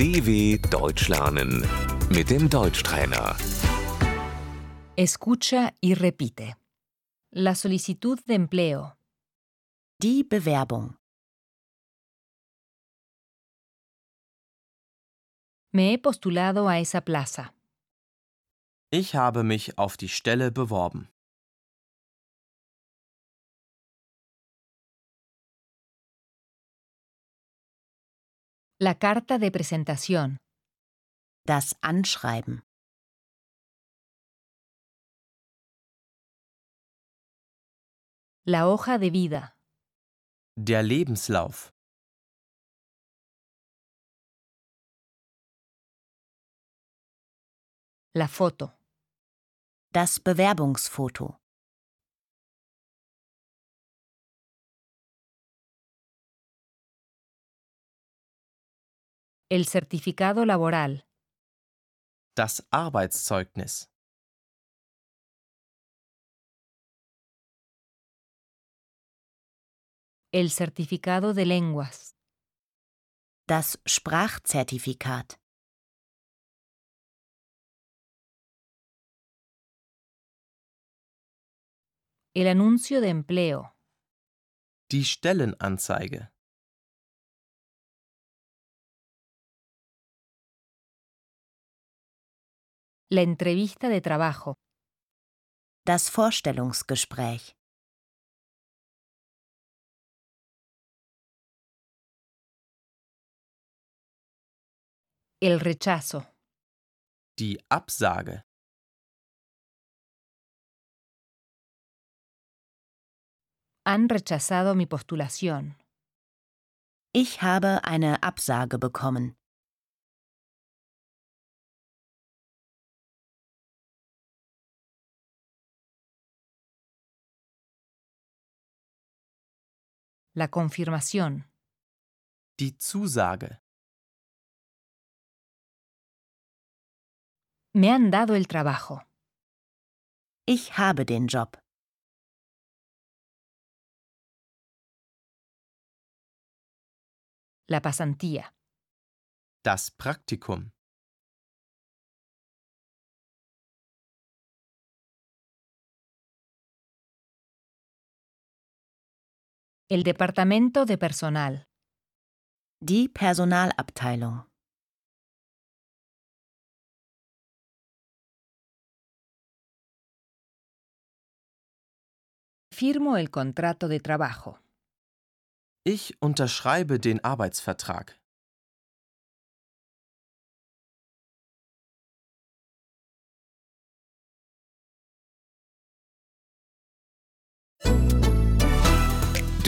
DW Deutsch lernen mit dem Deutschtrainer. Escucha y repite. La solicitud de empleo. Die Bewerbung. Me he postulado a esa plaza. Ich habe mich auf die Stelle beworben. La carta de presentación. Das Anschreiben. La hoja de vida. Der Lebenslauf. La foto. Das Bewerbungsfoto. El certificado laboral. Das Arbeitszeugnis. El certificado de lenguas. Das Sprachzertifikat. El anuncio de empleo. Die Stellenanzeige. La entrevista de trabajo. Das Vorstellungsgespräch. El rechazo. Die Absage. Han rechazado mi postulación. Ich habe eine Absage bekommen. La confirmación. Die Zusage. Me han dado el trabajo. Ich habe den Job. La pasantía. Das Praktikum. El departamento de personal. Die Personalabteilung. Firmo el contrato de trabajo. Ich unterschreibe den Arbeitsvertrag.